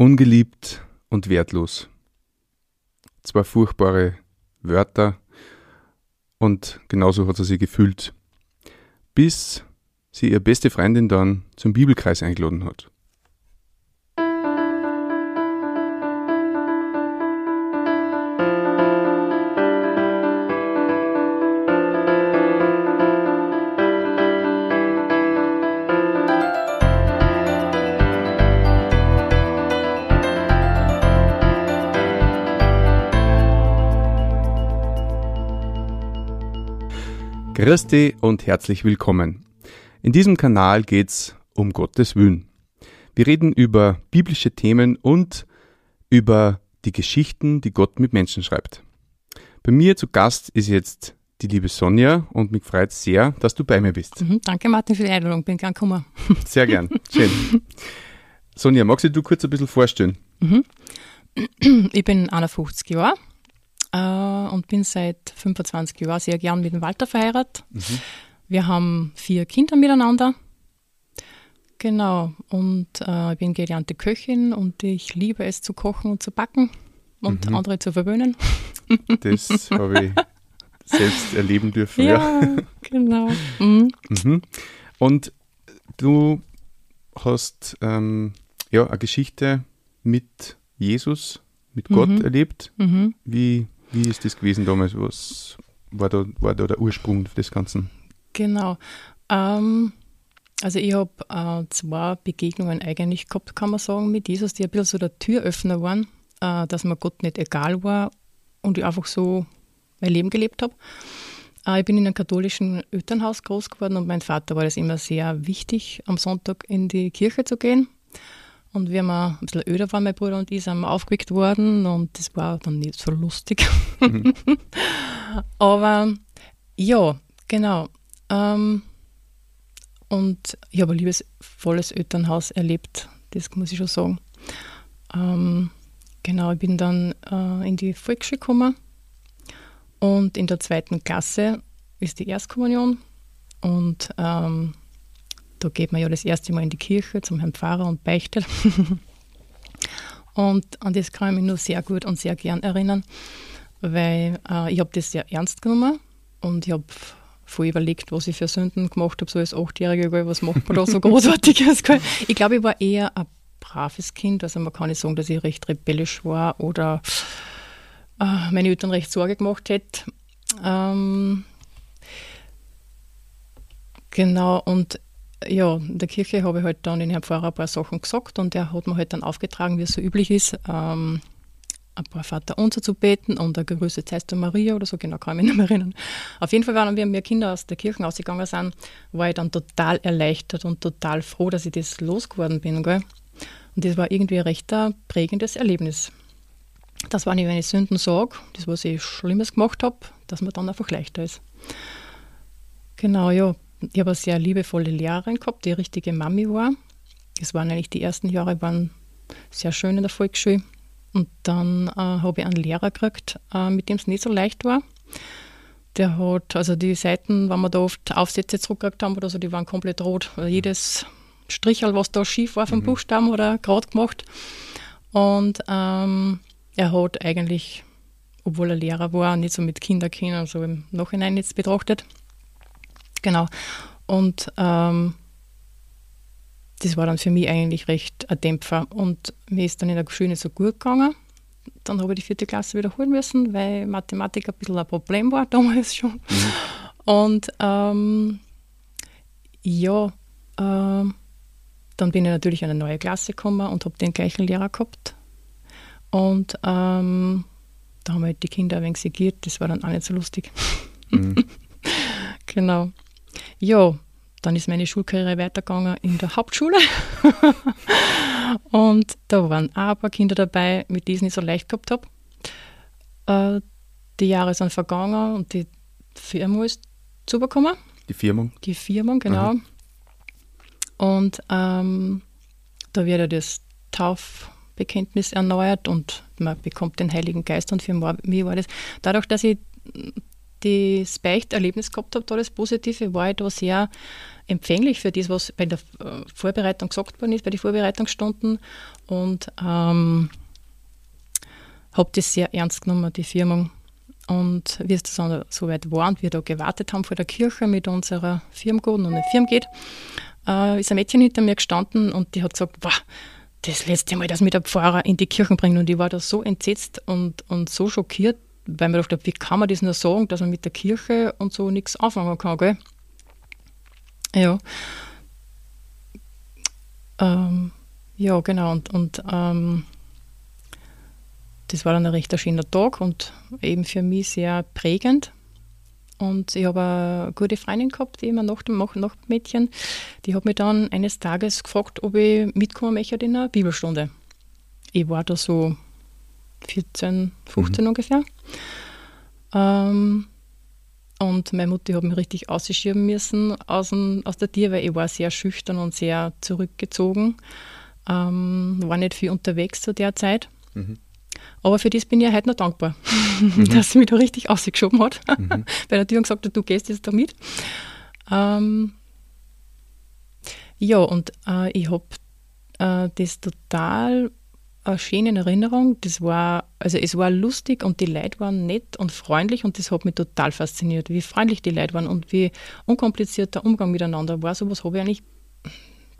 Ungeliebt und wertlos. Zwei furchtbare Wörter und genauso hat sie sich gefühlt, bis sie ihre beste Freundin dann zum Bibelkreis eingeladen hat. Christi und herzlich willkommen. In diesem Kanal geht's um Gottes Willen. Wir reden über biblische Themen und über die Geschichten, die Gott mit Menschen schreibt. Bei mir zu Gast ist jetzt die liebe Sonja und mich freut sehr, dass du bei mir bist. Mhm, danke Martin für die Einladung, bin gern gekommen. Sehr gern, schön. Sonja, magst du kurz ein bisschen vorstellen? Mhm. Ich bin 51 Jahre, äh, und bin seit 25 Jahren sehr gern mit dem Walter verheiratet. Mhm. Wir haben vier Kinder miteinander. Genau, und äh, ich bin gelernte Köchin und ich liebe es zu kochen und zu backen und mhm. andere zu verwöhnen. Das habe ich selbst erleben dürfen. Ja, ja. genau. Mhm. Mhm. Und du hast ähm, ja eine Geschichte mit Jesus, mit Gott mhm. erlebt. Mhm. Wie, wie ist das gewesen damals? Was war da, war da der Ursprung des Ganzen? Genau. Ähm, also ich habe äh, zwei Begegnungen eigentlich gehabt, kann man sagen, mit Jesus, die ein bisschen so der Türöffner waren, äh, dass mir Gott nicht egal war und ich einfach so mein Leben gelebt habe. Äh, ich bin in einem katholischen Elternhaus groß geworden und mein Vater war das immer sehr wichtig, am Sonntag in die Kirche zu gehen. Und wir ein bisschen öder waren, mein Bruder und ich, sind aufgeweckt worden und das war dann nicht so lustig. Mhm. Aber ja, genau. Ähm, und ich habe ein liebesvolles Elternhaus erlebt, das muss ich schon sagen. Ähm, genau, ich bin dann äh, in die Volksschule gekommen und in der zweiten Klasse ist die Erstkommunion und ähm, da geht man ja das erste Mal in die Kirche zum Herrn Pfarrer und beichtet. und an das kann ich mich nur sehr gut und sehr gern erinnern, weil äh, ich habe das sehr ernst genommen und ich habe voll überlegt, was ich für Sünden gemacht habe, so als Achtjährige, was macht man da so Großartiges? ich glaube, ich war eher ein braves Kind, also man kann nicht sagen, dass ich recht rebellisch war oder äh, meine Eltern recht Sorge gemacht hätte. Ähm, genau, und ja, in der Kirche habe ich halt dann den Herrn Pfarrer ein paar Sachen gesagt und er hat mir halt dann aufgetragen, wie es so üblich ist, ähm, ein paar Vater unser zu beten und ein Grüße heißt Maria oder so, genau kann ich mich nicht mehr erinnern. Auf jeden Fall waren wir, wir Kinder aus der Kirche ausgegangen sind, war ich dann total erleichtert und total froh, dass ich das losgeworden bin. Gell? Und das war irgendwie ein recht prägendes Erlebnis. Das war nicht, ich Sünden sage, das, was ich Schlimmes gemacht habe, dass man dann einfach leichter ist. Genau, ja, ich habe eine sehr liebevolle Lehrerin gehabt, die richtige Mami war. Es waren eigentlich die ersten Jahre, waren sehr schön in der Volksschule. Und dann äh, habe ich einen Lehrer gekriegt, äh, mit dem es nicht so leicht war. Der hat, also die Seiten, wenn wir da oft Aufsätze zurückgekriegt haben oder so, die waren komplett rot. Also jedes Strichel, was da schief war vom mhm. Buchstaben oder gerade gemacht. Und ähm, er hat eigentlich, obwohl er Lehrer war, nicht so mit Kinderkindern, so im Nachhinein jetzt betrachtet, Genau. Und ähm, das war dann für mich eigentlich recht ein Dämpfer. Und mir ist dann in der Schule nicht so gut gegangen. Dann habe ich die vierte Klasse wiederholen müssen, weil Mathematik ein bisschen ein Problem war damals schon. Mhm. Und ähm, ja, äh, dann bin ich natürlich in eine neue Klasse gekommen und habe den gleichen Lehrer gehabt. Und ähm, da haben halt die Kinder ein wenig segiert, das war dann auch nicht so lustig. Mhm. genau. Ja, dann ist meine Schulkarriere weitergegangen in der Hauptschule. und da waren auch ein paar Kinder dabei, mit denen ich so leicht gehabt habe. Äh, die Jahre sind vergangen und die Firma ist zugekommen. Die Firma? Die Firma, genau. Aha. Und ähm, da wird ja das Taufbekenntnis erneuert und man bekommt den Heiligen Geist und für mich war das, dadurch, dass ich das Beichterlebnis gehabt habe, da das Positive, war ich da sehr empfänglich für das, was bei der äh, Vorbereitung gesagt worden ist, bei den Vorbereitungsstunden und ähm, habe das sehr ernst genommen, die Firmung. Und wie es dann so weit war und wir da gewartet haben vor der Kirche mit unserer Firmgruppe und eine Firma geht, äh, ist ein Mädchen hinter mir gestanden und die hat gesagt, wow, das letzte Mal, dass mich der Pfarrer in die Kirchen bringt. Und ich war da so entsetzt und, und so schockiert, weil mir gedacht wie kann man das nur sagen, dass man mit der Kirche und so nichts anfangen kann, gell? Ja. Ähm, ja, genau. Und, und ähm, das war dann ein recht schöner Tag und eben für mich sehr prägend. Und ich habe eine gute Freundin gehabt, eben ein Nachtmädchen, die hat mich dann eines Tages gefragt, ob ich mitkommen möchte in einer Bibelstunde. Ich war da so 14, 15 mhm. ungefähr. Ähm, und meine Mutter hat mich richtig ausschieben müssen aus, dem, aus der Tür, weil ich war sehr schüchtern und sehr zurückgezogen. Ähm, war nicht viel unterwegs zu der Zeit. Mhm. Aber für das bin ich ja heute noch dankbar, mhm. dass sie mich da richtig ausgeschoben hat. Mhm. Bei der Tür und gesagt hat, du gehst jetzt da mit. Ähm, ja, und äh, ich habe äh, das total eine schöne Erinnerung. Das war, also es war lustig und die Leute waren nett und freundlich und das hat mich total fasziniert, wie freundlich die Leute waren und wie unkompliziert der Umgang miteinander war. So was habe ich eigentlich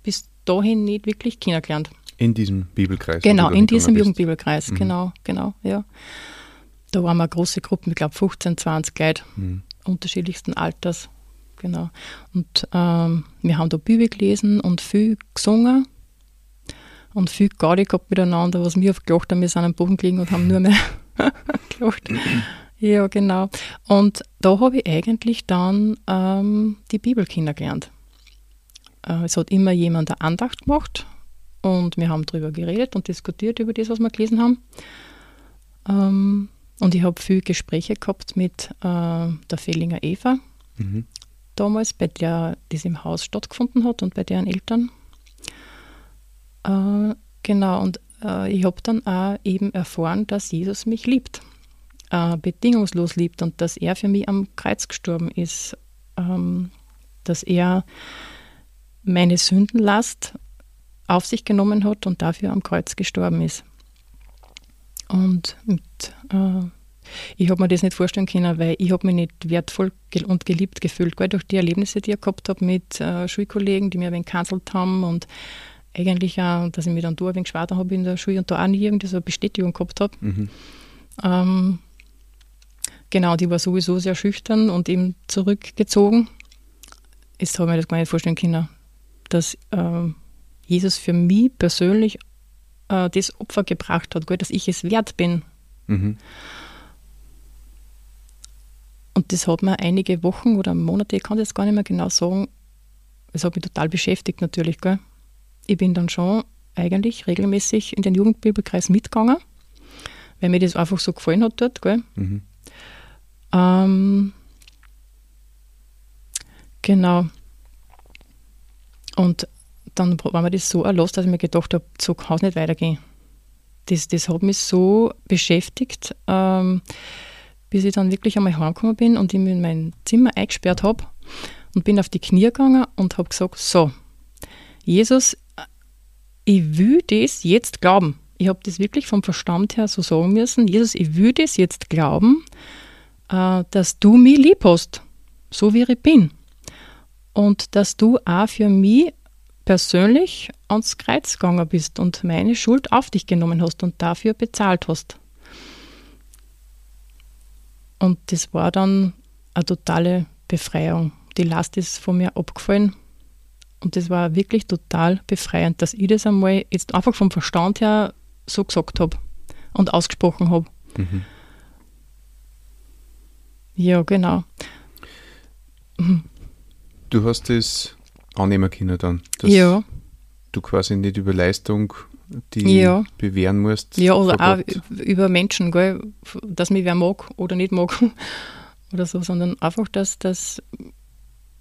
bis dahin nicht wirklich kennengelernt. In diesem Bibelkreis? Genau, in diesem Jugendbibelkreis, mhm. genau, genau, ja. Da waren wir große Gruppen, ich glaube 15, 20 Leute, mhm. unterschiedlichsten Alters, genau. Und ähm, wir haben da Bibel gelesen und viel gesungen und viel Gaudi gehabt miteinander, was wir oft gelacht haben, wir sind am Boden gelegen und haben nur mehr gelacht. ja, genau. Und da habe ich eigentlich dann ähm, die Bibel kennengelernt. Äh, es hat immer jemand eine Andacht gemacht und wir haben darüber geredet und diskutiert über das, was wir gelesen haben. Ähm, und ich habe viele Gespräche gehabt mit äh, der Fehlinger Eva, mhm. damals, bei der das im Haus stattgefunden hat und bei deren Eltern. Äh, genau, und äh, ich habe dann auch eben erfahren, dass Jesus mich liebt, äh, bedingungslos liebt und dass er für mich am Kreuz gestorben ist, ähm, dass er meine Sündenlast auf sich genommen hat und dafür am Kreuz gestorben ist. Und mit, äh, ich habe mir das nicht vorstellen können, weil ich habe mich nicht wertvoll und geliebt gefühlt, gell, durch die Erlebnisse, die ich gehabt habe mit äh, Schulkollegen, die mir ein wenig gecancelt haben und eigentlich auch, dass ich mich dann da ein wenig geschwart habe in der Schule und da auch nie irgendwie so eine Bestätigung gehabt habe. Mhm. Ähm, genau, die war sowieso sehr schüchtern und eben zurückgezogen. Jetzt habe ich mir das gar nicht vorstellen können, dass äh, Jesus für mich persönlich äh, das Opfer gebracht hat, dass ich es wert bin. Mhm. Und das hat mir einige Wochen oder Monate, ich kann das gar nicht mehr genau sagen, es hat mich total beschäftigt natürlich. Gell. Ich bin dann schon eigentlich regelmäßig in den Jugendbibelkreis mitgegangen, weil mir das einfach so gefallen hat dort. Gell. Mhm. Ähm, genau. Und dann war mir das so erlost, dass ich mir gedacht habe, so kann es nicht weitergehen. Das, das hat mich so beschäftigt, ähm, bis ich dann wirklich einmal heimgekommen bin und ich mich in mein Zimmer eingesperrt habe und bin auf die Knie gegangen und habe gesagt, so, Jesus, ich will das jetzt glauben. Ich habe das wirklich vom Verstand her so sagen müssen. Jesus, ich will das jetzt glauben, äh, dass du mich lieb hast, so wie ich bin. Und dass du auch für mich persönlich ans Kreuz gegangen bist und meine Schuld auf dich genommen hast und dafür bezahlt hast. Und das war dann eine totale Befreiung. Die Last ist von mir abgefallen. Und das war wirklich total befreiend, dass ich das einmal jetzt einfach vom Verstand her so gesagt habe und ausgesprochen habe. Mhm. Ja, genau. Du hast es annehmen können dann. Dass ja. du quasi nicht über Leistung die ja. bewähren musst. Ja, oder auch über Menschen, gell, dass mich wer mag oder nicht mag oder so, sondern einfach, dass, dass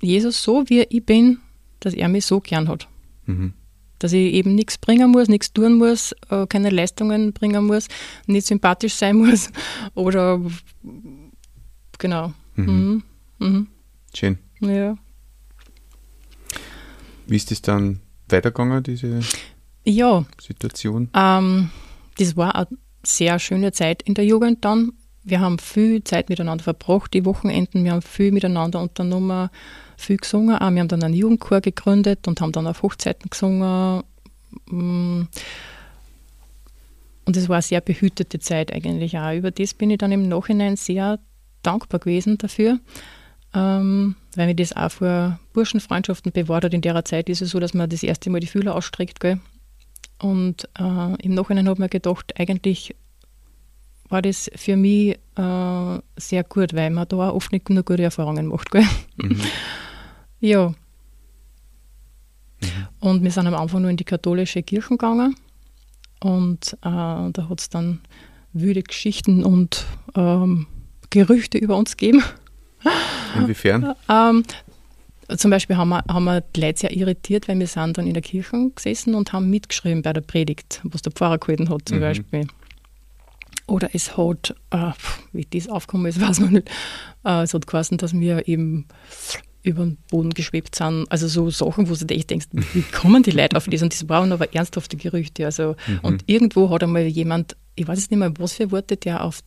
Jesus so wie ich bin, dass er mich so gern hat. Mhm. Dass ich eben nichts bringen muss, nichts tun muss, äh, keine Leistungen bringen muss, nicht sympathisch sein muss oder genau. Mhm. Mhm. Schön. Ja. Wie ist das dann weitergegangen, diese Ja, Situation? ähm, das war eine sehr schöne Zeit in der Jugend dann. Wir haben viel Zeit miteinander verbracht, die Wochenenden. Wir haben viel miteinander unternommen, viel gesungen. Wir haben dann einen Jugendchor gegründet und haben dann auf Hochzeiten gesungen. Mm. Und es war eine sehr behütete Zeit eigentlich auch. Über das bin ich dann im Nachhinein sehr dankbar gewesen dafür, ähm, weil mir das auch vor Burschenfreundschaften bewahrt hat. In der Zeit ist es so, dass man das erste Mal die Fühler ausstreckt. Gell? Und äh, im Nachhinein ich mir gedacht, eigentlich war das für mich äh, sehr gut, weil man da oft nicht nur gute Erfahrungen macht. Gell? Mhm. Ja. Und wir sind am Anfang nur in die katholische Kirche gegangen. Und äh, da hat es dann wüde Geschichten und ähm, Gerüchte über uns gegeben. Inwiefern? Ähm, zum Beispiel haben wir, haben wir die Leute sehr irritiert, weil wir sind dann in der Kirche gesessen und haben mitgeschrieben bei der Predigt, was der Pfarrer gehalten hat zum Mhm. Beispiel. Oder es hat, äh, wie das aufgekommen ist, weiß man nicht, äh, es hat geheißen, dass wir eben über den Boden geschwebt sind. Also so Sachen, wo du echt denkst, wie kommen die Leute auf das? Und das waren aber ernsthafte Gerüchte. Also, Und irgendwo hat einmal jemand, ich weiß jetzt nicht mehr, was für Worte, der auf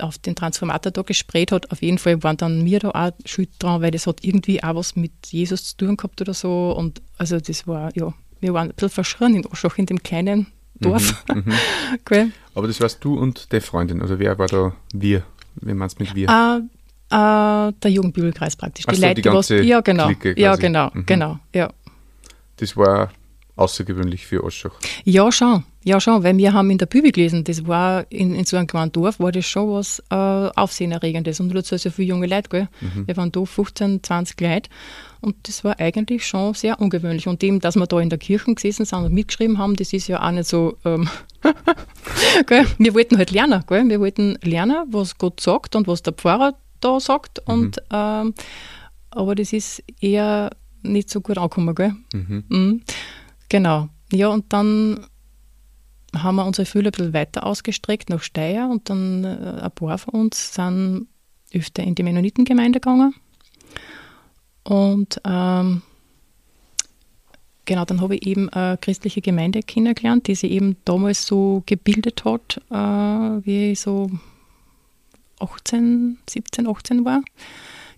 auf den Transformator da gesprayt hat. Auf jeden Fall waren dann mir da auch schuld dran, weil das hat irgendwie auch was mit Jesus zu tun gehabt oder so. Und also das war, ja, wir waren ein bisschen verschrien in Oschach, in dem kleinen Dorf. Mhm. Gell? Aber das warst du und deine Freundin, oder wer war da wir? Wie meinst du mit wir? Äh, äh, der Jugendbibelkreis praktisch. Ach so, die was, ganze ja, genau. Clique Ja, genau, Mhm. genau. Ja. Das war außergewöhnlich für Oschach. Ja, schon. Ja, schon, weil wir haben in der Bibel gelesen, das war in, in so einem kleinen Dorf, war das schon was äh, Aufsehenerregendes. Und dazu so viele junge Leute, gell? Wir waren da 15, 20 Leute. Und das war eigentlich schon sehr ungewöhnlich. Und dem, dass wir da in der Kirche gesessen sind und mitgeschrieben haben, das ist ja auch nicht so. Ähm, gell? Wir wollten halt lernen. Gell? Wir wollten lernen, was Gott sagt und was der Pfarrer da sagt. Und, ähm, aber das ist eher nicht so gut angekommen. Gell? Mhm. Mhm. Genau. Ja, und dann haben wir unsere Fühler ein bisschen weiter ausgestreckt nach Steyr und dann äh, ein paar von uns sind öfter in die Mennonitengemeinde gegangen. Und ähm, genau, dann habe ich eben eine christliche Gemeinde kennengelernt, die sich eben damals so gebildet hat, äh, wie ich so 18, 17, 18 war.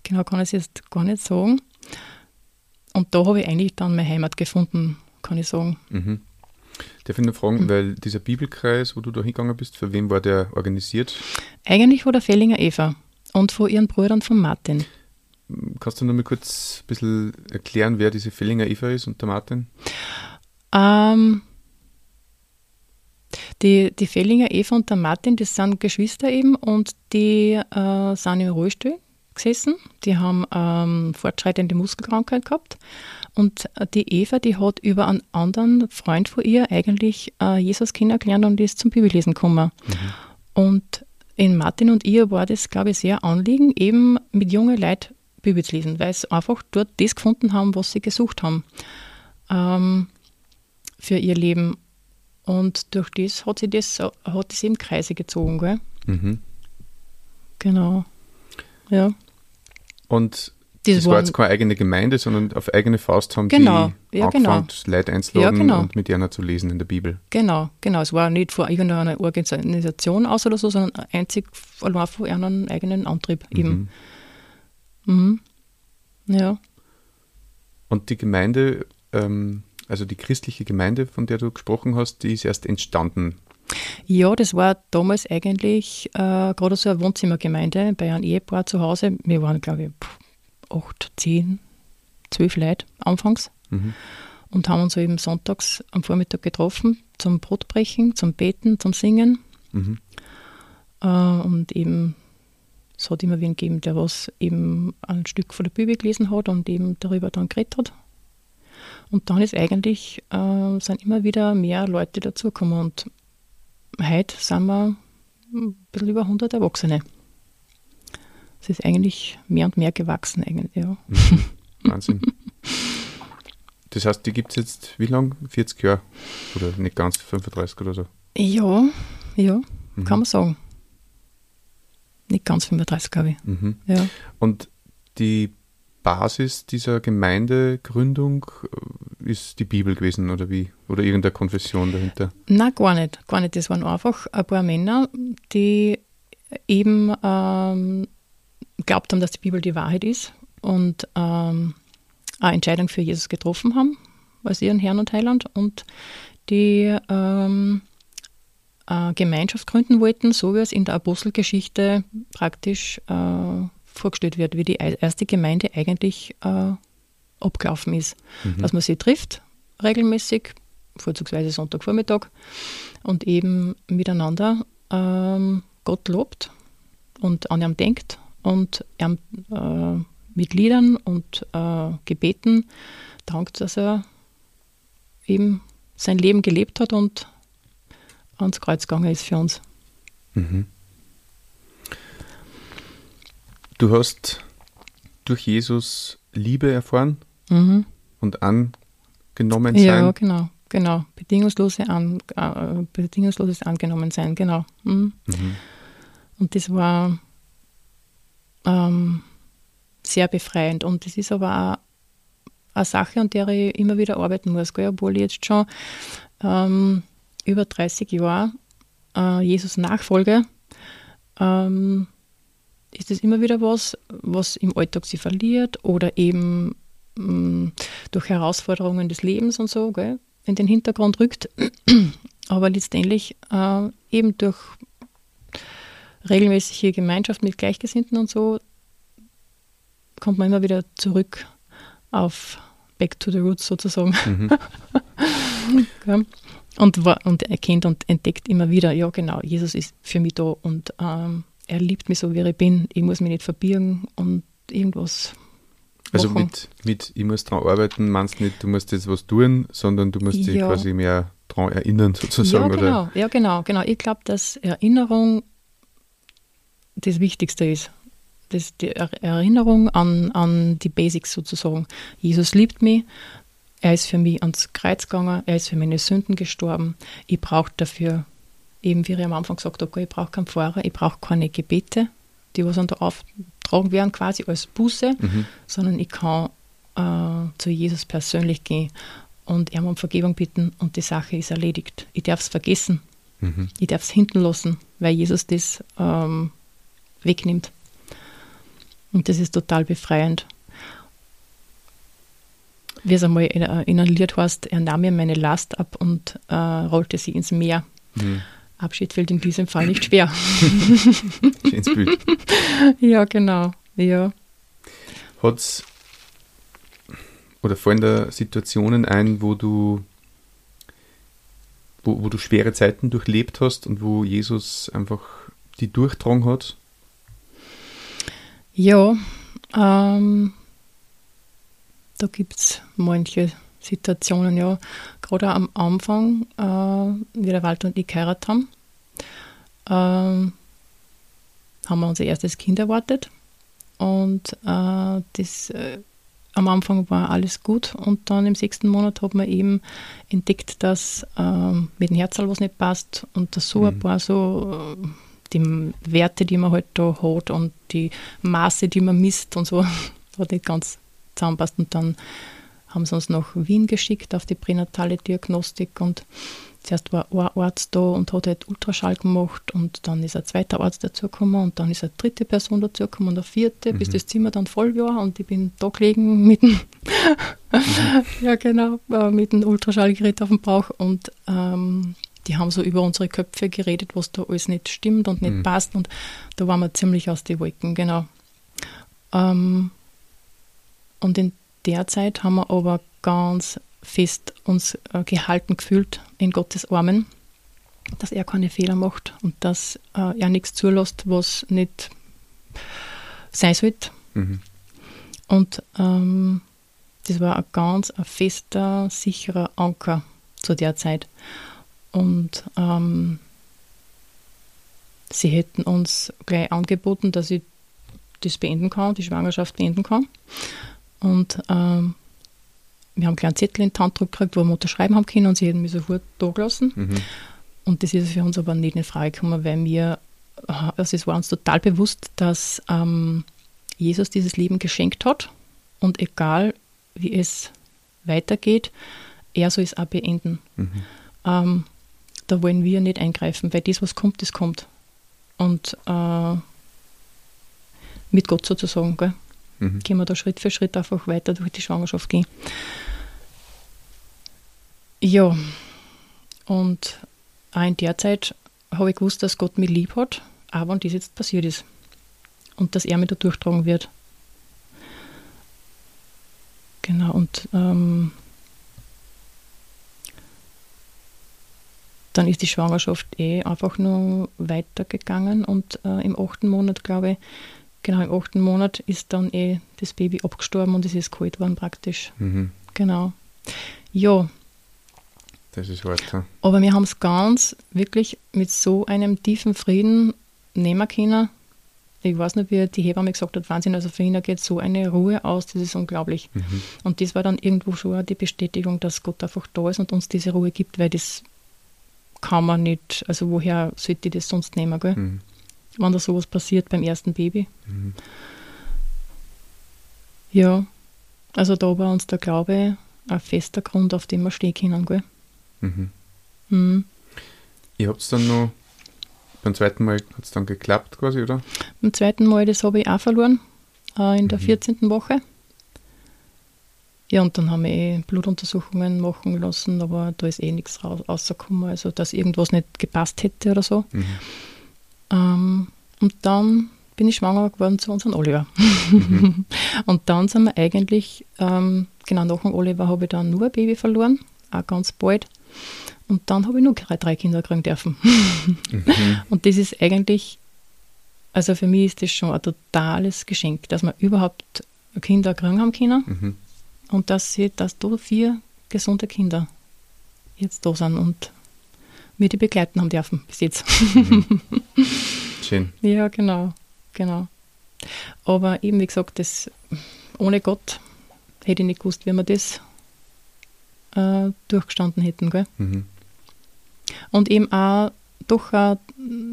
Genau, kann ich es jetzt gar nicht sagen. Und da habe ich eigentlich dann meine Heimat gefunden, kann ich sagen. Mhm. Darf ich noch fragen, weil dieser Bibelkreis, wo du da hingegangen bist, für wen war der organisiert? Eigentlich von der Fellinger Eva und von ihren Brüdern von Martin. Kannst du noch mal kurz ein bisschen erklären, wer diese Fellinger Eva ist und der Martin? Ähm, die, die Fellinger Eva und der Martin, das sind Geschwister eben und die äh, sind im Rollstuhl gesessen. Die haben ähm, fortschreitende Muskelkrankheit gehabt. Und äh, die Eva, die hat über einen anderen Freund von ihr eigentlich äh, Jesus kennengelernt und ist zum Bibellesen gekommen. Und in Martin und ihr war das, glaube ich, sehr Anliegen, eben mit jungen Leuten Bibel zu lesen, weil sie einfach dort das gefunden haben, was sie gesucht haben ähm, für ihr Leben. Und durch das hat sie das, hat es eben Kreise gezogen, gell? Mhm. Genau. Ja. Und Das das war jetzt keine eigene Gemeinde, sondern auf eigene Faust haben Genau, die ja, angefangen, Leute einzuladen Ja, genau. und mit ihnen zu lesen in der Bibel. Genau, genau. Es war nicht von irgendeiner Organisation aus oder so, sondern einzig allein von einem eigenen Antrieb eben. Mhm. Ja. Und die Gemeinde, ähm, also die christliche Gemeinde, von der du gesprochen hast, die ist erst entstanden. Ja, das war damals eigentlich äh, gerade so eine Wohnzimmergemeinde bei einem Ehepaar zu Hause. Wir waren, glaube ich, acht, zehn, zwölf Leute anfangs Mhm. und haben uns eben sonntags am Vormittag getroffen zum Brotbrechen, zum Beten, zum Singen. Mhm. Äh, und eben, es hat immer wen gegeben, der was eben ein Stück von der Bibel gelesen hat und eben darüber dann geredet hat. Und dann ist eigentlich, äh, sind immer wieder mehr Leute dazugekommen und heute sind wir ein bisschen über 100 Erwachsene. Es ist eigentlich mehr und mehr gewachsen, eigentlich, ja. Wahnsinn. das heißt, die gibt es jetzt wie lang? 40 Jahre? Oder nicht ganz, 35 oder so. Ja, ja, kann man sagen. nicht ganz 35, glaube ich. Mhm. Ja. Und die Basis dieser Gemeindegründung äh, ist die Bibel gewesen oder wie? Oder irgendeine Konfession dahinter? Na, gar nicht. Gar nicht. Das waren einfach ein paar Männer, die eben ähm, glaubt haben, dass die Bibel die Wahrheit ist und ähm, eine Entscheidung für Jesus getroffen haben, als ihren Herrn und Heiland und die ähm, Gemeinschaft gründen wollten, so wie es in der Apostelgeschichte praktisch äh, vorgestellt wird, wie die erste Gemeinde eigentlich äh, abgelaufen ist. Mhm. Dass man sie trifft, regelmäßig, vorzugsweise Sonntagvormittag, und eben miteinander ähm, Gott lobt und an ihm denkt und ihm äh, mit Liedern und äh, Gebeten dankt, dass er eben sein Leben gelebt hat und ans Kreuz gegangen ist für uns. Mhm. Du hast durch Jesus Liebe erfahren Mhm. und angenommen Ja, sein. genau, genau. Bedingungslose an, äh, bedingungsloses Angenommensein, genau. Mhm. Mhm. Und das war ähm, sehr befreiend. Und das ist aber auch eine Sache, an der ich immer wieder arbeiten muss, gell? obwohl ich jetzt schon ähm, über 30 Jahre äh, Jesus nachfolge. Ähm, ist es immer wieder was, was im Alltag sie verliert oder eben mh, durch Herausforderungen des Lebens und so gell, in den Hintergrund rückt. Aber letztendlich äh, eben durch regelmäßige Gemeinschaft mit Gleichgesinnten und so kommt man immer wieder zurück auf Back to the Roots sozusagen. Mhm. Ja. Und, und erkennt und entdeckt immer wieder, ja genau, Jesus ist für mich da und ähm, er liebt mich so, wie ich bin. Ich muss mich nicht verbirgen und irgendwas Also machen. mit, mit, ich muss daran arbeiten, meinst nicht, du musst jetzt was tun, sondern du musst dich Ja. quasi mehr daran erinnern, sozusagen. ja, Oder? genau, ja, genau, genau. Ich glaube, dass Erinnerung das Wichtigste ist. Das, die Er- Erinnerung an, an die Basics sozusagen. Jesus liebt mich, er ist für mich ans Kreuz gegangen, er ist für meine Sünden gestorben. Ich brauche dafür, eben wie ich am Anfang gesagt habe, ich brauche keinen Pfarrer, ich brauche keine Gebete, die was an der auftragen werden, quasi als Buße, Mhm. sondern ich kann äh, zu Jesus persönlich gehen und ihm um Vergebung bitten und die Sache ist erledigt. Ich darf es vergessen, Mhm. ich darf es hinten lassen, weil Jesus das ähm, wegnimmt. Und das ist total befreiend. Wie es einmal in, äh, in einem Lied heißt, er nahm mir meine Last ab und äh, rollte sie ins Meer. Mhm. Abschied fällt in diesem Fall nicht schwer. Schönes Bild. ja, genau. Ja. Hat's oder fallen da Situationen ein, wo du wo, wo du schwere Zeiten durchlebt hast und wo Jesus einfach die durchtragen hat? Ja, ähm, da gibt es manche Situationen, ja. Gerade am Anfang, äh, wie der Walter und ich geheiratet haben, ähm, haben wir unser erstes Kind erwartet. Und äh, das, äh, am Anfang war alles gut und dann im sechsten Monat hat man eben entdeckt, dass ähm, mit dem Herzl was nicht passt und dass so ein Mhm. paar so äh, die Werte, die man halt da hat und die Maße, die man misst und so, hat nicht ganz zusammenpasst. Und dann haben sie uns nach Wien geschickt auf die pränatale Diagnostik und zuerst war ein Arzt da und hat halt Ultraschall gemacht und dann ist ein zweiter Arzt dazugekommen und dann ist eine dritte Person dazugekommen und eine vierte, bis Mhm. das Zimmer dann voll war und ich bin da gelegen mit dem, ja genau, äh, mit dem Ultraschallgerät auf dem Bauch und ähm, die haben so über unsere Köpfe geredet, was da alles nicht stimmt und nicht Mhm. passt und da waren wir ziemlich aus den Wolken, genau. Ähm, und in der Zeit haben wir aber ganz fest uns äh, gehalten gefühlt in Gottes Armen, dass er keine Fehler macht und dass äh, er nichts zulässt, was nicht sein sollte. Mhm. Und ähm, das war ein ganz ein fester, sicherer Anker zu der Zeit. Und ähm, sie hätten uns gleich angeboten, dass ich das beenden kann, die Schwangerschaft beenden kann. Und ähm, wir haben einen Zettel in die Hand gekriegt, wo wir unterschreiben haben können und sie hätten mich sofort da gelassen. Mhm. Und das ist für uns aber nicht in Frage gekommen, weil wir also es war uns total bewusst, dass ähm, Jesus dieses Leben geschenkt hat und egal wie es weitergeht, er soll es auch beenden. Mhm. Ähm, da wollen wir nicht eingreifen, weil das, was kommt, das kommt. Und äh, mit Gott sozusagen, gell? Mhm. gehen wir da Schritt für Schritt einfach weiter durch die Schwangerschaft gehen. Ja, und auch in der Zeit habe ich gewusst, dass Gott mich lieb hat, aber und das jetzt passiert ist. Und dass er mich da durchtragen wird. Genau, und ähm, dann ist die Schwangerschaft eh einfach nur weitergegangen und äh, im achten Monat, glaube ich, genau im achten Monat ist dann eh das Baby abgestorben und es ist kalt worden praktisch. Mhm. Genau. Ja. Das ist hart. Ja. Aber wir haben es ganz wirklich mit so einem tiefen Frieden nehmen können. Ich weiß nicht, wie die Hebamme gesagt hat, Wahnsinn, also für ihn geht so eine Ruhe aus, das ist unglaublich. Mhm. Und das war dann irgendwo schon die Bestätigung, dass Gott einfach da ist und uns diese Ruhe gibt, weil das kann man nicht, also woher sollte ich das sonst nehmen, gell? Mhm. Wenn da sowas passiert beim ersten Baby. Mhm. Ja, also da war uns der Glaube ein fester Grund, auf dem wir stehen können, gell? Mhm. Mhm. Ihr habt es dann noch, beim zweiten Mal hat es dann geklappt quasi, oder? Beim zweiten Mal, das habe ich auch verloren, äh, in der 14. Mhm. Woche. Ja, und dann haben wir eh Blutuntersuchungen machen lassen, aber da ist eh nichts rausgekommen, also dass irgendwas nicht gepasst hätte oder so. Mhm. Ähm, und dann bin ich schwanger geworden zu unserem Oliver. Mhm. und dann sind wir eigentlich, ähm, genau nach dem Oliver habe ich dann nur ein Baby verloren, auch ganz bald. Und dann habe ich nur drei Kinder kriegen dürfen. mhm. Und das ist eigentlich, also für mich ist das schon ein totales Geschenk, dass wir überhaupt Kinder kriegen haben können. Mhm. Und dass, sie, dass da vier gesunde Kinder jetzt da sind und wir die begleiten haben dürfen bis jetzt. Mhm. Schön. ja, genau, genau. Aber eben, wie gesagt, das, ohne Gott hätte ich nicht gewusst, wie wir das äh, durchgestanden hätten. Gell? Mhm. Und eben auch, doch, auch,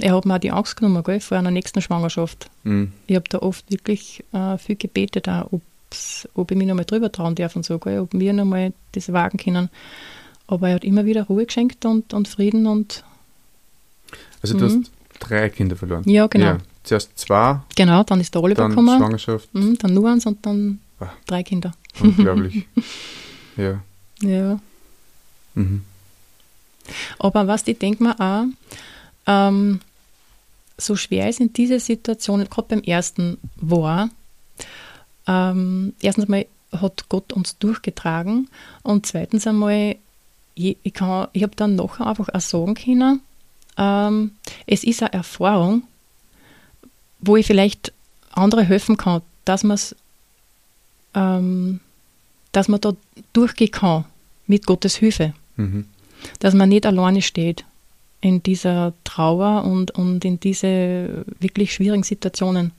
er hat mir auch die Angst genommen gell, vor einer nächsten Schwangerschaft. Mhm. Ich habe da oft wirklich äh, viel gebetet, auch, ob ich mich nochmal drüber trauen darf und so, gell, ob wir nochmal das wagen können. Aber er hat immer wieder Ruhe geschenkt und, und Frieden und. Also, du mhm. hast drei Kinder verloren. Ja, genau. Ja, zuerst zwei. Genau, dann ist der Oliver dann gekommen. Schwangerschaft. Mhm, dann nur eins und dann ah, drei Kinder. Unglaublich. ja. Ja. Mhm. Aber was ich denke mir auch, ähm, so schwer es in dieser Situation, gerade beim ersten war, ähm, erstens einmal hat Gott uns durchgetragen und zweitens einmal, ich, ich, ich habe dann nachher einfach auch sagen können, ähm, es ist eine Erfahrung, wo ich vielleicht andere helfen kann, dass man ähm, dass man da durchgehen kann mit Gottes Hilfe. Mhm. Dass man nicht alleine steht in dieser Trauer und, und in diese wirklich schwierigen Situationen.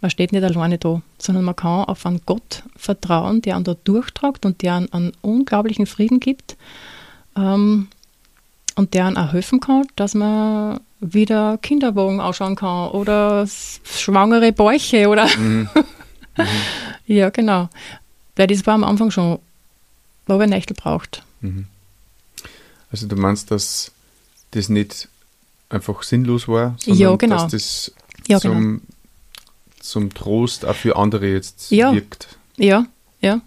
Man steht nicht alleine da, sondern man kann auf einen Gott vertrauen, der einen da durchtragt und der einen, einen unglaublichen Frieden gibt. Ähm, und deren auch helfen kann, dass man wieder Kinderwagen ausschauen kann oder schwangere Bäuche oder. Mhm. Mhm. ja, genau. Weil das war am Anfang schon, wo ein Nächtel braucht. Mhm. Also du meinst, dass das nicht einfach sinnlos war, sondern ja, genau. dass das ja, zum, genau. zum Trost auch für andere jetzt ja. wirkt. Ja, ja.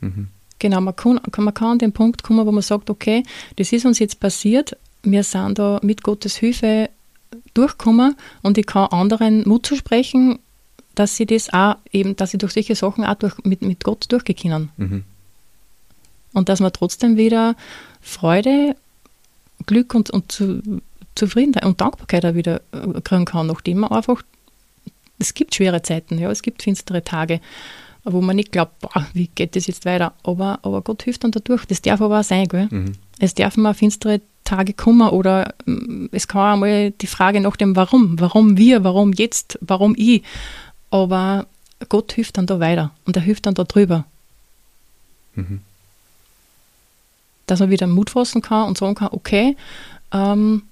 Mhm. Genau, man kann, man kann an den Punkt kommen, wo man sagt, okay, das ist uns jetzt passiert, wir sind da mit Gottes Hilfe durchgekommen und ich kann anderen Mut zu sprechen, dass sie das auch eben, dass sie durch solche Sachen auch durch, mit, mit Gott durchgehen mhm. Und dass man trotzdem wieder Freude, Glück und, und zu, Zufriedenheit und Dankbarkeit auch wieder äh, kriegen kann, nachdem man einfach, es gibt schwere Zeiten, ja, es gibt finstere Tage, wo man nicht glaubt, boah, wie geht das jetzt weiter? Aber, aber Gott hilft dann dadurch. Das darf aber auch sein, gell? Mhm. Es darf mal finstere Tage kommen oder mm, es kann einmal die Frage nach dem Warum. Warum wir, warum jetzt, warum ich? Aber Gott hilft dann da weiter und er hilft dann da drüber. Mhm. Dass man wieder Mut fassen kann und sagen kann, okay, ähm,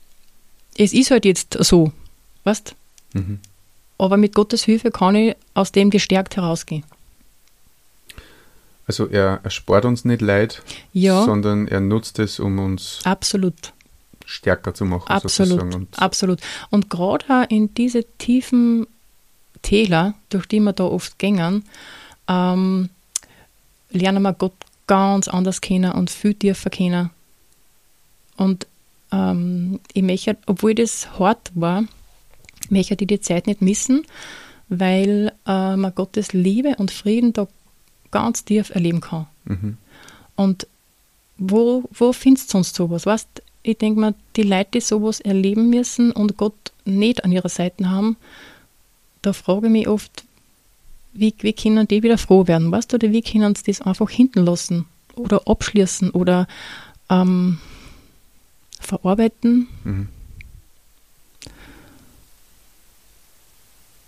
es ist halt jetzt so, weißt Mhm. Aber mit Gottes Hilfe kann ich aus dem gestärkt herausgehen. Also er erspart uns nicht Leid, ja. sondern er nutzt es, um uns Absolut. stärker zu machen. Absolut. Und Absolut. Und gerade in diese tiefen Täler, durch die wir da oft gängen, ähm, lernen wir Gott ganz anders kennen und viel tiefer kennen. Und ähm, ich möchte, obwohl das hart war, möchte ich die Zeit nicht missen, weil äh, man Gottes Liebe und Frieden da ganz tief erleben kann. Mhm. Und wo, wo findest du sonst sowas? Weißt, ich denke mal, die Leute, die sowas erleben müssen und Gott nicht an ihrer Seite haben, da frage ich mich oft, wie, wie können die wieder froh werden, weißt du, oder wie können sie das einfach hinten lassen oder abschließen oder ähm, verarbeiten. Mhm.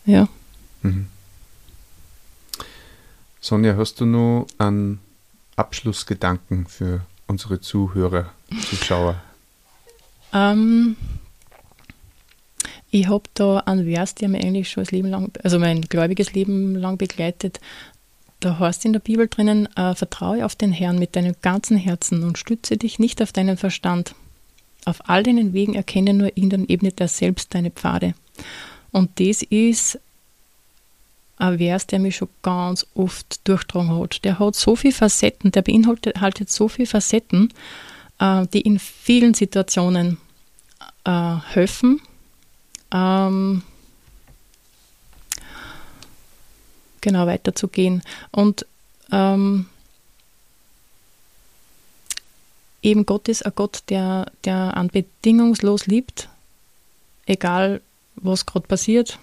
Ja. Mhm. Sonja, hast du noch einen Abschlussgedanken für unsere Zuhörer, Zuschauer? Ähm, ich habe da einen Vers, der mir eigentlich schon das Leben lang, also mein gläubiges Leben lang begleitet. Da heißt in der Bibel drinnen, äh, vertraue auf den Herrn mit deinem ganzen Herzen und stütze dich nicht auf deinen Verstand. Auf all deinen Wegen erkenne nur ihn, dann ebnet er selbst deine Pfade. Und das ist ein Vers, der mich schon ganz oft durchgetragen hat. Der hat so viele Facetten, der beinhaltet so viele Facetten, äh, die in vielen Situationen äh, helfen ähm, genau weiterzugehen. Und ähm, eben Gott ist ein Gott, der, der an bedingungslos liebt, egal was gerade passiert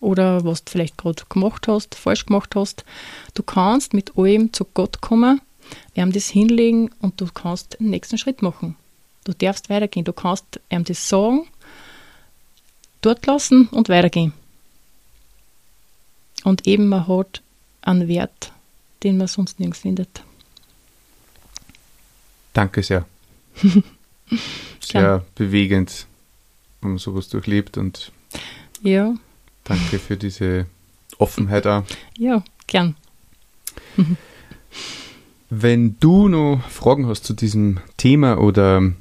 oder was du vielleicht gerade gemacht hast, falsch gemacht hast. Du kannst mit allem zu Gott kommen, ihm das hinlegen und du kannst den nächsten Schritt machen. Du darfst weitergehen, du kannst ihm das sagen dort lassen und weitergehen. Und eben man hat einen Wert, den man sonst nirgends findet. Danke sehr. sehr bewegend, wenn man sowas durchlebt und ja. Danke für diese Offenheit auch. Ja, gern. Wenn du noch Fragen hast zu diesem Thema oder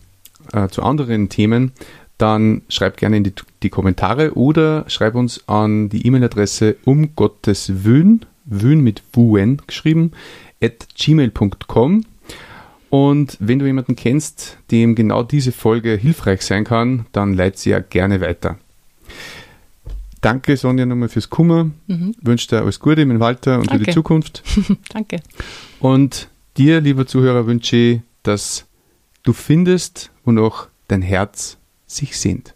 äh, zu anderen Themen, dann schreib gerne in die, die Kommentare oder schreib uns an die E-Mail-Adresse um Gottes Wün, Wün mit Wun geschrieben, at gmail.com. Und wenn du jemanden kennst, dem genau diese Folge hilfreich sein kann, dann leite sie ja gerne weiter. Danke, Sonja, nochmal fürs Kummer. Mhm. Wünsche dir alles Gute mit Walter und Danke. für die Zukunft. Danke. Und dir, lieber Zuhörer, wünsche ich, dass du findest, wonach dein Herz sich sehnt.